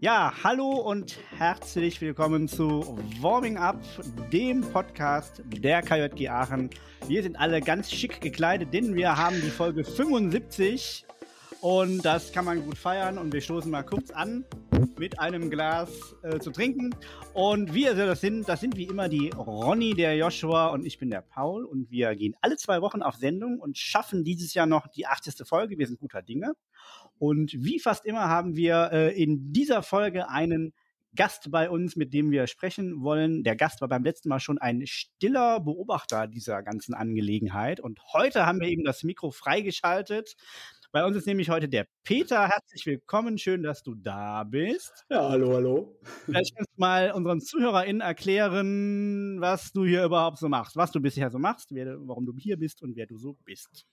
Ja, hallo und herzlich willkommen zu Warming Up, dem Podcast der KJG Aachen. Wir sind alle ganz schick gekleidet, denn wir haben die Folge 75 und das kann man gut feiern und wir stoßen mal kurz an mit einem Glas äh, zu trinken. Und wir das sind, das sind wie immer die Ronny, der Joshua und ich bin der Paul und wir gehen alle zwei Wochen auf Sendung und schaffen dieses Jahr noch die 80. Folge. Wir sind guter Dinge. Und wie fast immer haben wir äh, in dieser Folge einen Gast bei uns, mit dem wir sprechen wollen. Der Gast war beim letzten Mal schon ein stiller Beobachter dieser ganzen Angelegenheit. Und heute haben wir eben das Mikro freigeschaltet. Bei uns ist nämlich heute der Peter. Herzlich willkommen. Schön, dass du da bist. Ja, hallo, hallo. Vielleicht kannst du mal unseren ZuhörerInnen erklären, was du hier überhaupt so machst, was du bisher so machst, wer, warum du hier bist und wer du so bist.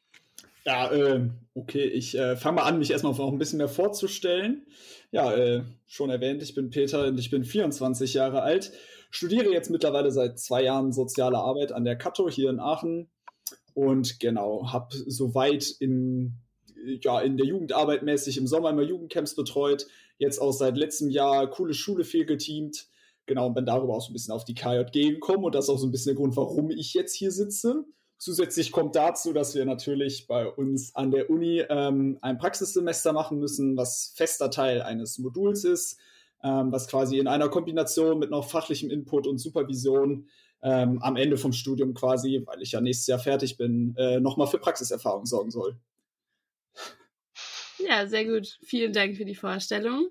Ja, äh, okay, ich äh, fange mal an, mich erstmal noch ein bisschen mehr vorzustellen. Ja, äh, schon erwähnt, ich bin Peter und ich bin 24 Jahre alt, studiere jetzt mittlerweile seit zwei Jahren soziale Arbeit an der Kato hier in Aachen und genau, habe soweit in, ja, in der Jugendarbeit mäßig im Sommer immer Jugendcamps betreut, jetzt auch seit letztem Jahr coole Schule viel geteamt, genau, und bin darüber auch so ein bisschen auf die KJG gekommen und das ist auch so ein bisschen der Grund, warum ich jetzt hier sitze. Zusätzlich kommt dazu, dass wir natürlich bei uns an der Uni ähm, ein Praxissemester machen müssen, was fester Teil eines Moduls ist, ähm, was quasi in einer Kombination mit noch fachlichem Input und Supervision ähm, am Ende vom Studium quasi, weil ich ja nächstes Jahr fertig bin, äh, nochmal für Praxiserfahrung sorgen soll. Ja, sehr gut. Vielen Dank für die Vorstellung.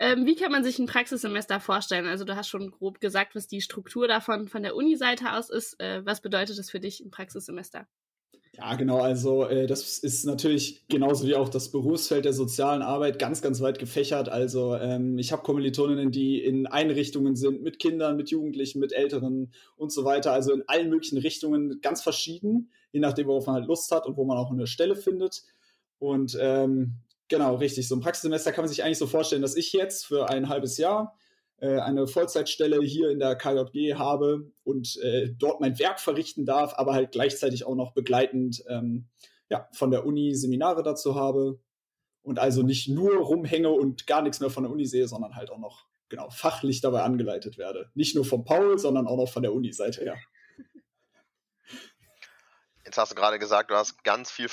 Ähm, wie kann man sich ein Praxissemester vorstellen? Also du hast schon grob gesagt, was die Struktur davon von der Uni-Seite aus ist. Äh, was bedeutet das für dich ein Praxissemester? Ja, genau. Also äh, das ist natürlich genauso wie auch das Berufsfeld der sozialen Arbeit ganz, ganz weit gefächert. Also ähm, ich habe Kommilitoninnen, die in Einrichtungen sind mit Kindern, mit Jugendlichen, mit Älteren und so weiter. Also in allen möglichen Richtungen ganz verschieden, je nachdem, worauf man halt Lust hat und wo man auch eine Stelle findet. Und ähm, Genau, richtig. So ein Praxissemester kann man sich eigentlich so vorstellen, dass ich jetzt für ein halbes Jahr äh, eine Vollzeitstelle hier in der KJG habe und äh, dort mein Werk verrichten darf, aber halt gleichzeitig auch noch begleitend ähm, ja, von der Uni Seminare dazu habe und also nicht nur rumhänge und gar nichts mehr von der Uni sehe, sondern halt auch noch genau fachlich dabei angeleitet werde. Nicht nur von Paul, sondern auch noch von der Uni-Seite her. Jetzt hast du gerade gesagt, du hast ganz viel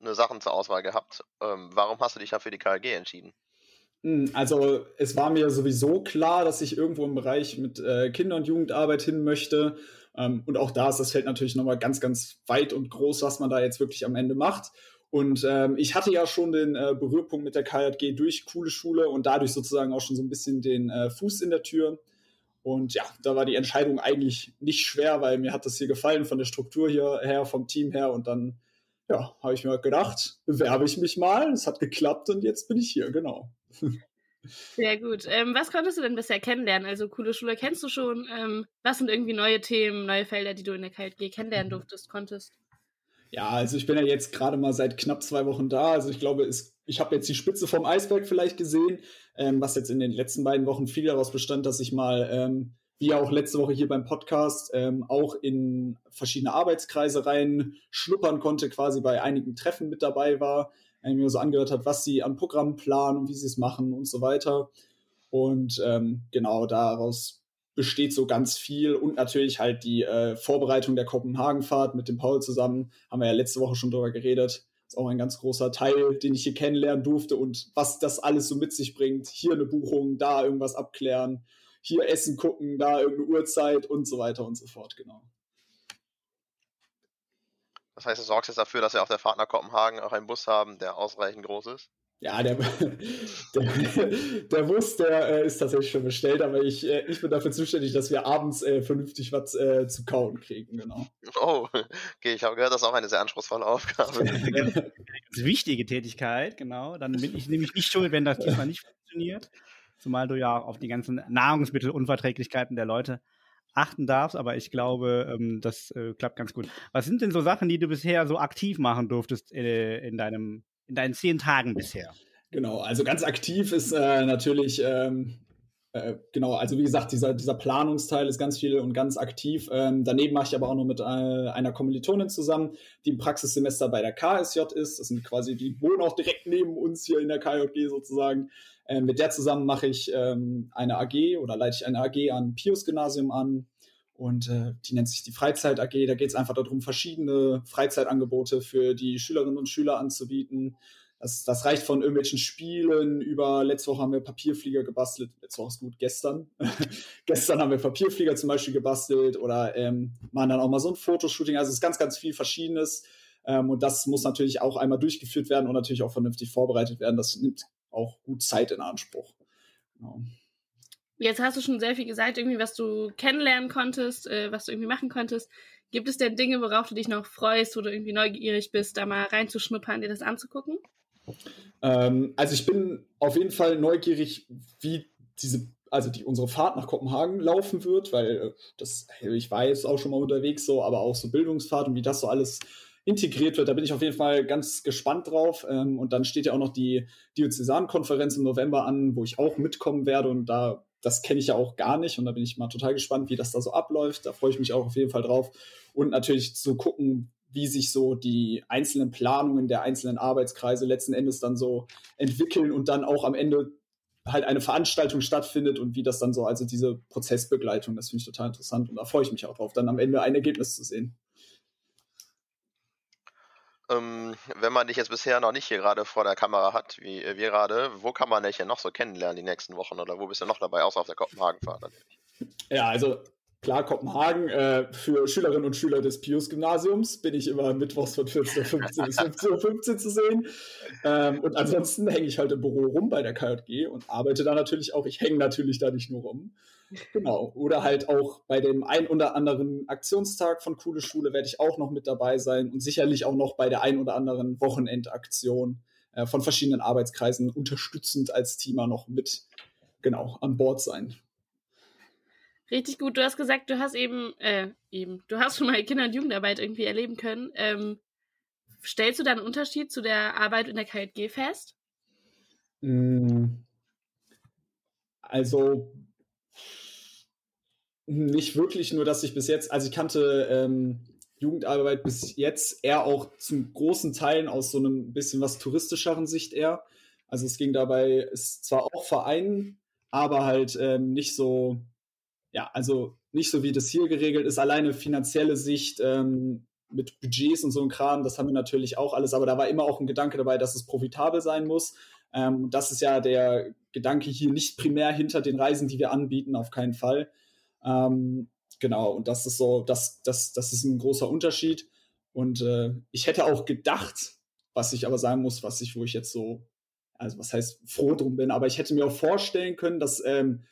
verschiedene Sachen zur Auswahl gehabt. Ähm, warum hast du dich ja für die KLG entschieden? Hm, also es war mir sowieso klar, dass ich irgendwo im Bereich mit äh, Kinder- und Jugendarbeit hin möchte. Ähm, und auch da ist das Feld natürlich nochmal ganz, ganz weit und groß, was man da jetzt wirklich am Ende macht. Und ähm, ich hatte ja schon den äh, Berührpunkt mit der KJG durch coole Schule und dadurch sozusagen auch schon so ein bisschen den äh, Fuß in der Tür. Und ja, da war die Entscheidung eigentlich nicht schwer, weil mir hat das hier gefallen von der Struktur hier her, vom Team her. Und dann, ja, habe ich mir gedacht, bewerbe ich mich mal. Es hat geklappt und jetzt bin ich hier, genau. Sehr gut. Ähm, was konntest du denn bisher kennenlernen? Also coole Schule kennst du schon. Ähm, was sind irgendwie neue Themen, neue Felder, die du in der KLG kennenlernen mhm. durftest, konntest? Ja, also ich bin ja jetzt gerade mal seit knapp zwei Wochen da. Also ich glaube, es, ich habe jetzt die Spitze vom Eisberg vielleicht gesehen, ähm, was jetzt in den letzten beiden Wochen viel daraus bestand, dass ich mal, ähm, wie auch letzte Woche hier beim Podcast, ähm, auch in verschiedene Arbeitskreise rein schnuppern konnte, quasi bei einigen Treffen mit dabei war, äh, mir so angehört hat, was sie an Programmen planen und wie sie es machen und so weiter. Und ähm, genau daraus besteht so ganz viel und natürlich halt die äh, Vorbereitung der Kopenhagen-Fahrt mit dem Paul zusammen. Haben wir ja letzte Woche schon drüber geredet. Ist auch ein ganz großer Teil, den ich hier kennenlernen durfte und was das alles so mit sich bringt. Hier eine Buchung, da irgendwas abklären, hier Essen gucken, da irgendeine Uhrzeit und so weiter und so fort, genau. Das heißt, du sorgst jetzt dafür, dass wir auf der Fahrt nach Kopenhagen auch einen Bus haben, der ausreichend groß ist? Ja, der, der, der Bus, der äh, ist tatsächlich schon bestellt, aber ich, äh, ich bin dafür zuständig, dass wir abends äh, vernünftig was äh, zu kauen kriegen, genau. Oh, okay, ich habe gehört, das ist auch eine sehr anspruchsvolle Aufgabe. Ganz wichtige Tätigkeit, genau. Dann bin ich nämlich nicht schuld, wenn das diesmal nicht funktioniert. Zumal du ja auf die ganzen Nahrungsmittelunverträglichkeiten der Leute achten darfst, aber ich glaube, ähm, das äh, klappt ganz gut. Was sind denn so Sachen, die du bisher so aktiv machen durftest äh, in deinem in deinen zehn Tagen bisher? Genau, also ganz aktiv ist äh, natürlich ähm, äh, genau, also wie gesagt, dieser, dieser Planungsteil ist ganz viel und ganz aktiv. Ähm, daneben mache ich aber auch noch mit äh, einer Kommilitonin zusammen, die im Praxissemester bei der KSJ ist. Das sind quasi, die wohnen auch direkt neben uns hier in der KJG sozusagen. Ähm, mit der zusammen mache ich ähm, eine AG oder leite ich eine AG an Pius Gymnasium an. Und äh, die nennt sich die Freizeit AG. Da geht es einfach darum, verschiedene Freizeitangebote für die Schülerinnen und Schüler anzubieten. Das, das reicht von irgendwelchen Spielen über, letzte Woche haben wir Papierflieger gebastelt, letzte Woche ist gut, gestern. gestern haben wir Papierflieger zum Beispiel gebastelt oder ähm, machen dann auch mal so ein Fotoshooting. Also es ist ganz, ganz viel Verschiedenes. Ähm, und das muss natürlich auch einmal durchgeführt werden und natürlich auch vernünftig vorbereitet werden. Das nimmt auch gut Zeit in Anspruch. Genau. Jetzt hast du schon sehr viel gesagt, irgendwie, was du kennenlernen konntest, äh, was du irgendwie machen konntest. Gibt es denn Dinge, worauf du dich noch freust, du irgendwie neugierig bist, da mal reinzuschnuppern, dir das anzugucken? Ähm, also ich bin auf jeden Fall neugierig, wie diese, also die unsere Fahrt nach Kopenhagen laufen wird, weil äh, das, ich war jetzt auch schon mal unterwegs so, aber auch so Bildungsfahrt und wie das so alles integriert wird, da bin ich auf jeden Fall ganz gespannt drauf. Ähm, und dann steht ja auch noch die Diözesankonferenz im November an, wo ich auch mitkommen werde und da das kenne ich ja auch gar nicht und da bin ich mal total gespannt, wie das da so abläuft. Da freue ich mich auch auf jeden Fall drauf. Und natürlich zu gucken, wie sich so die einzelnen Planungen der einzelnen Arbeitskreise letzten Endes dann so entwickeln und dann auch am Ende halt eine Veranstaltung stattfindet und wie das dann so, also diese Prozessbegleitung, das finde ich total interessant und da freue ich mich auch drauf, dann am Ende ein Ergebnis zu sehen. Ähm, wenn man dich jetzt bisher noch nicht hier gerade vor der Kamera hat, wie wir gerade, wo kann man dich denn noch so kennenlernen die nächsten Wochen oder wo bist du noch dabei, außer auf der Kopenhagen-Fahrt natürlich? Ja, also Klar, Kopenhagen, äh, für Schülerinnen und Schüler des Pius-Gymnasiums bin ich immer mittwochs von 14.15 bis 15.15 Uhr zu sehen. Ähm, und ansonsten hänge ich halt im Büro rum bei der KJG und arbeite da natürlich auch. Ich hänge natürlich da nicht nur rum. Genau. Oder halt auch bei dem ein oder anderen Aktionstag von Coole Schule werde ich auch noch mit dabei sein und sicherlich auch noch bei der ein oder anderen Wochenendaktion äh, von verschiedenen Arbeitskreisen unterstützend als Teamer noch mit genau an Bord sein. Richtig gut. Du hast gesagt, du hast eben, äh, eben, du hast schon mal Kinder- und Jugendarbeit irgendwie erleben können. Ähm, stellst du da einen Unterschied zu der Arbeit in der KJG fest? Hm. Also nicht wirklich, nur dass ich bis jetzt, also ich kannte ähm, Jugendarbeit bis jetzt eher auch zum großen Teilen aus so einem bisschen was touristischeren Sicht eher. Also es ging dabei, ist zwar auch Verein, aber halt ähm, nicht so ja, also nicht so wie das hier geregelt ist, alleine finanzielle Sicht ähm, mit Budgets und so ein Kram, das haben wir natürlich auch alles, aber da war immer auch ein Gedanke dabei, dass es profitabel sein muss. Ähm, das ist ja der Gedanke hier nicht primär hinter den Reisen, die wir anbieten, auf keinen Fall. Ähm, genau, und das ist so, das, das, das ist ein großer Unterschied. Und äh, ich hätte auch gedacht, was ich aber sagen muss, was ich, wo ich jetzt so, also was heißt froh drum bin, aber ich hätte mir auch vorstellen können, dass ähm,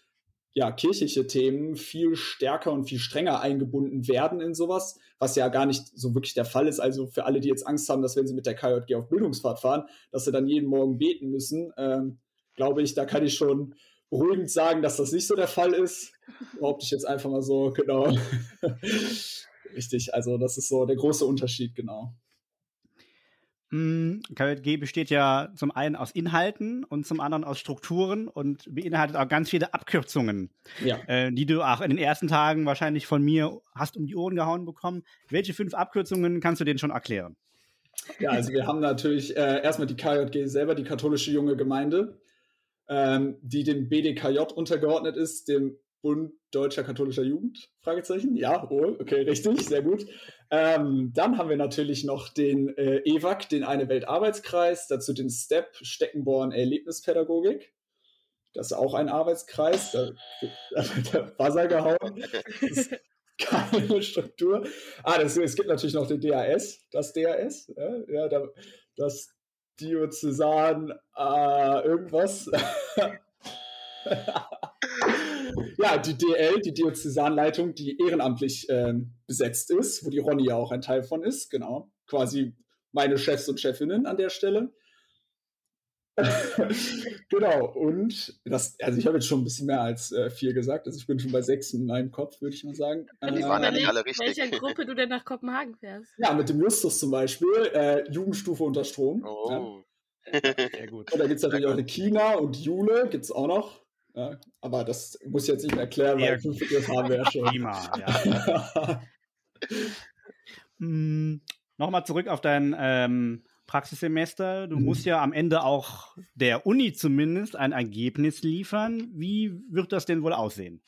ja, kirchliche Themen viel stärker und viel strenger eingebunden werden in sowas, was ja gar nicht so wirklich der Fall ist. Also für alle, die jetzt Angst haben, dass wenn sie mit der KJG auf Bildungsfahrt fahren, dass sie dann jeden Morgen beten müssen, ähm, glaube ich, da kann ich schon beruhigend sagen, dass das nicht so der Fall ist. Behaupte ich jetzt einfach mal so, genau. Richtig, also das ist so der große Unterschied, genau. KJG besteht ja zum einen aus Inhalten und zum anderen aus Strukturen und beinhaltet auch ganz viele Abkürzungen, ja. äh, die du auch in den ersten Tagen wahrscheinlich von mir hast um die Ohren gehauen bekommen. Welche fünf Abkürzungen kannst du denen schon erklären? Ja, also wir haben natürlich äh, erstmal die KJG selber, die katholische junge Gemeinde, ähm, die dem BDKJ untergeordnet ist, dem Bund Deutscher Katholischer Jugend? Fragezeichen? Ja, oh, okay, richtig, sehr gut. Ähm, dann haben wir natürlich noch den äh, EWAG, den Eine Welt Arbeitskreis, dazu den STEP, Steckenborn Erlebnispädagogik. Das ist auch ein Arbeitskreis, da, wird der Buzzer gehauen. Keine Struktur. Ah, das, es gibt natürlich noch den DAS, das DAS, ja, ja da, das Diözesan äh, irgendwas. ja, die DL, die Diözesanleitung, die ehrenamtlich äh, besetzt ist, wo die Ronny ja auch ein Teil von ist, genau. Quasi meine Chefs und Chefinnen an der Stelle. genau, und das, also ich habe jetzt schon ein bisschen mehr als äh, vier gesagt, also ich bin schon bei sechs in meinem Kopf, würde ich mal sagen. Die waren ja nicht alle richtig. Welcher Gruppe du denn nach Kopenhagen fährst? Ja, mit dem Justus zum Beispiel, äh, Jugendstufe unter Strom. Oh. Ja. Sehr gut. Und da gibt es natürlich auch eine Kina und Jule, gibt es auch noch. Ja, aber das muss ich jetzt nicht mehr erklären, weil fünf Videos haben wir ja schon. Prima, ja. hm, Nochmal zurück auf dein ähm, Praxissemester. Du mhm. musst ja am Ende auch der Uni zumindest ein Ergebnis liefern. Wie wird das denn wohl aussehen?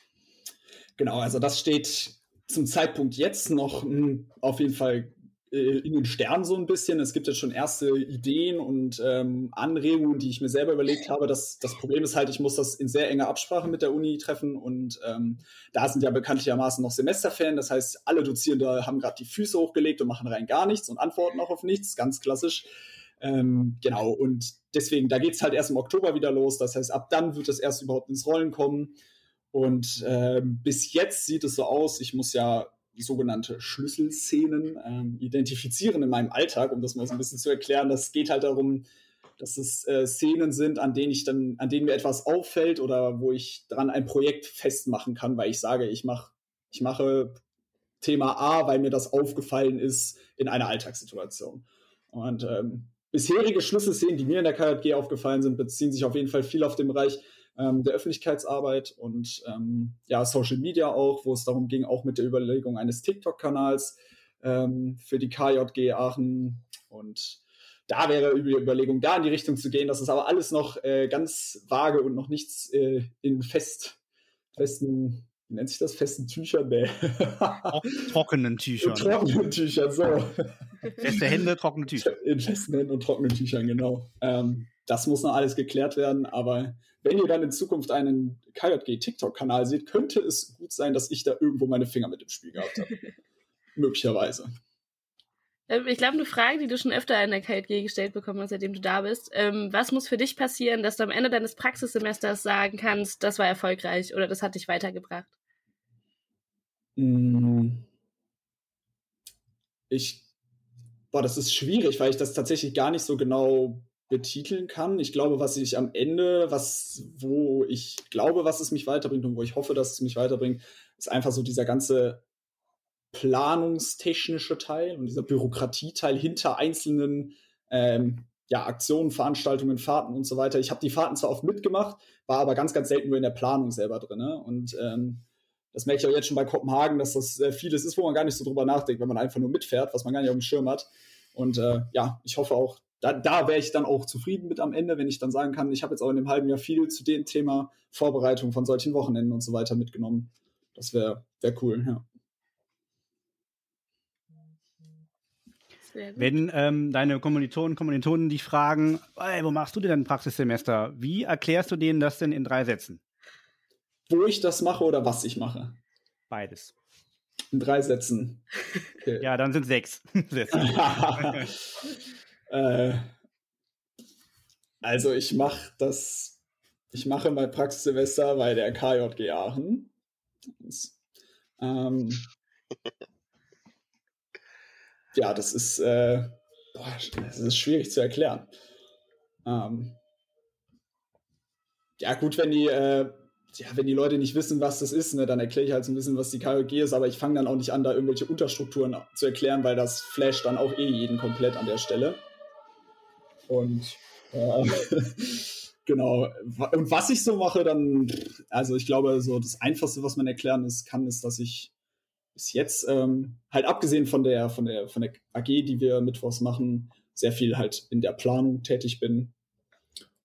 Genau, also das steht zum Zeitpunkt jetzt noch mh, hm, auf jeden Fall in den Sternen so ein bisschen. Es gibt jetzt schon erste Ideen und ähm, Anregungen, die ich mir selber überlegt habe. Das, das Problem ist halt, ich muss das in sehr enger Absprache mit der Uni treffen und ähm, da sind ja bekanntlichermaßen noch Semesterferien. Das heißt, alle Dozierende haben gerade die Füße hochgelegt und machen rein gar nichts und antworten auch auf nichts, ganz klassisch. Ähm, genau, und deswegen, da geht es halt erst im Oktober wieder los. Das heißt, ab dann wird es erst überhaupt ins Rollen kommen. Und ähm, bis jetzt sieht es so aus, ich muss ja sogenannte Schlüsselszenen ähm, identifizieren in meinem Alltag, um das mal so ein bisschen zu erklären. Das geht halt darum, dass es äh, Szenen sind, an denen ich dann, an denen mir etwas auffällt oder wo ich dran ein Projekt festmachen kann, weil ich sage, ich mache, ich mache Thema A, weil mir das aufgefallen ist in einer Alltagssituation. Und ähm, bisherige Schlüsselszenen, die mir in der KJG aufgefallen sind, beziehen sich auf jeden Fall viel auf den Bereich ähm, der Öffentlichkeitsarbeit und ähm, ja, Social Media auch, wo es darum ging, auch mit der Überlegung eines TikTok-Kanals ähm, für die KJG Aachen und da wäre die Überlegung, da in die Richtung zu gehen. Das ist aber alles noch äh, ganz vage und noch nichts äh, in fest, festen, wie nennt sich das? Festen Tüchern? Nee. trockenen Tüchern. In trockenen Tüchern, so. Feste Hände, trockene Tücher. In festen Händen und trockenen Tüchern, genau. Ähm, das muss noch alles geklärt werden, aber wenn ihr dann in Zukunft einen KJG TikTok-Kanal seht, könnte es gut sein, dass ich da irgendwo meine Finger mit im Spiel gehabt habe. Möglicherweise. Ähm, ich glaube, eine Frage, die du schon öfter in der KJG gestellt bekommen hast, seitdem du da bist. Ähm, was muss für dich passieren, dass du am Ende deines Praxissemesters sagen kannst, das war erfolgreich oder das hat dich weitergebracht? Hm. Ich, boah, das ist schwierig, weil ich das tatsächlich gar nicht so genau betiteln kann. Ich glaube, was ich am Ende, was, wo ich glaube, was es mich weiterbringt und wo ich hoffe, dass es mich weiterbringt, ist einfach so dieser ganze planungstechnische Teil und dieser Bürokratieteil hinter einzelnen ähm, ja, Aktionen, Veranstaltungen, Fahrten und so weiter. Ich habe die Fahrten zwar oft mitgemacht, war aber ganz, ganz selten nur in der Planung selber drin. Ne? Und ähm, das merke ich auch jetzt schon bei Kopenhagen, dass das äh, vieles ist, wo man gar nicht so drüber nachdenkt, wenn man einfach nur mitfährt, was man gar nicht auf dem Schirm hat. Und äh, ja, ich hoffe auch, da, da wäre ich dann auch zufrieden mit am Ende, wenn ich dann sagen kann, ich habe jetzt auch in dem halben Jahr viel zu dem Thema Vorbereitung von solchen Wochenenden und so weiter mitgenommen. Das wäre wär cool, ja. Wenn ähm, deine Kommilitonen, Kommilitonen dich fragen, hey, wo machst du denn dein Praxissemester? Wie erklärst du denen das denn in drei Sätzen? Wo ich das mache oder was ich mache? Beides. In drei Sätzen. Okay. ja, dann sind sechs Sätze. Äh, also ich mache das, ich mache mein Praxissemester bei der KJG Aachen. Das, ähm, ja, das ist, äh, boah, das ist schwierig zu erklären. Ähm, ja, gut, wenn die, äh, ja, wenn die Leute nicht wissen, was das ist, ne, dann erkläre ich halt so ein bisschen, was die KJG ist, aber ich fange dann auch nicht an, da irgendwelche Unterstrukturen zu erklären, weil das flasht dann auch eh jeden komplett an der Stelle. Und äh, genau. Und was ich so mache, dann, also ich glaube, so das Einfachste, was man erklären ist, kann, ist, dass ich bis jetzt ähm, halt abgesehen von der, von der, von der AG, die wir mittwochs machen, sehr viel halt in der Planung tätig bin.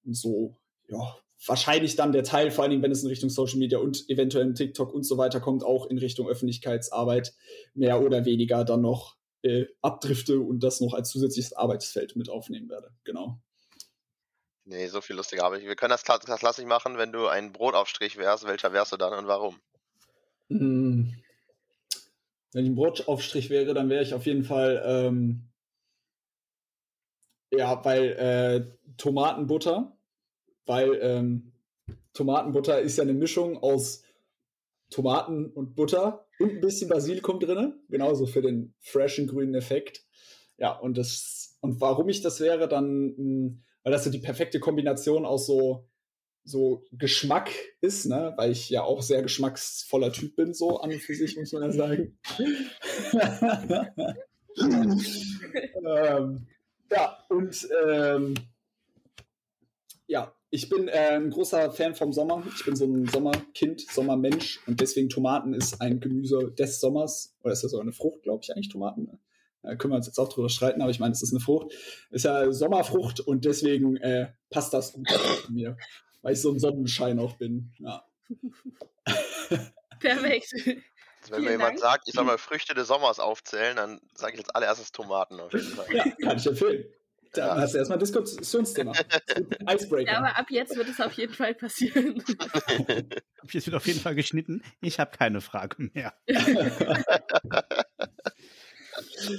Und so, ja, wahrscheinlich dann der Teil, vor allen Dingen, wenn es in Richtung Social Media und eventuell TikTok und so weiter kommt, auch in Richtung Öffentlichkeitsarbeit mehr oder weniger dann noch äh, abdrifte und das noch als zusätzliches Arbeitsfeld mit aufnehmen werde. Genau. Nee, so viel lustiger habe ich. Wir können das, das klassisch machen, wenn du ein Brotaufstrich wärst. Welcher wärst du dann und warum? Hm. Wenn ich ein Brotaufstrich wäre, dann wäre ich auf jeden Fall, ähm, ja, weil äh, Tomatenbutter, weil ähm, Tomatenbutter ist ja eine Mischung aus Tomaten und Butter und ein bisschen Basilikum drin, genauso für den freshen grünen Effekt. Ja, und das und warum ich das wäre, dann, hm, weil das so die perfekte Kombination aus so so Geschmack ist, ne? weil ich ja auch sehr geschmacksvoller Typ bin, so an und für sich, muss man ja sagen. ähm, ja, und ähm, ja, ich bin äh, ein großer Fan vom Sommer. Ich bin so ein Sommerkind, Sommermensch und deswegen Tomaten ist ein Gemüse des Sommers. Oder ist das sogar eine Frucht, glaube ich, eigentlich Tomaten? Da können wir uns jetzt auch drüber streiten, aber ich meine, es ist eine Frucht. Ist ja Sommerfrucht und deswegen äh, passt das gut zu mir, weil ich so ein Sonnenschein auch bin. Ja. Perfekt. Also wenn mir jemand Dank. sagt, ich soll mal Früchte des Sommers aufzählen, dann sage ich als allererstes Tomaten auf jeden Fall. ja, kann ich empfehlen. Da Ja. hast du erstmal ein Diskussionsthema. Icebreaker. Ja, aber ab jetzt wird es auf jeden Fall passieren. Jetzt wird auf jeden Fall geschnitten. Ich habe keine Frage mehr.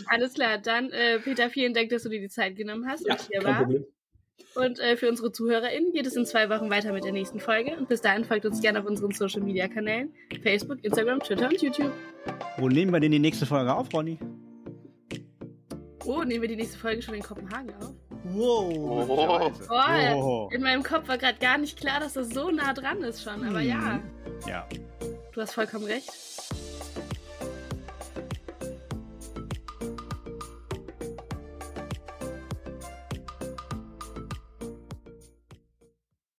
Alles klar, dann äh, Peter, vielen Dank, dass du dir die Zeit genommen hast ja, und hier. Problem. Und äh, für unsere ZuhörerInnen geht es in zwei Wochen weiter mit der nächsten Folge. Und bis dahin folgt uns gerne auf unseren Social Media Kanälen: Facebook, Instagram, Twitter und YouTube. Wo nehmen wir denn die nächste Folge auf, Ronny? Oh, nehmen wir die nächste Folge schon in Kopenhagen auf? Wow. Oh. Oh, in meinem Kopf war gerade gar nicht klar, dass das so nah dran ist schon. Aber ja, Ja. du hast vollkommen recht.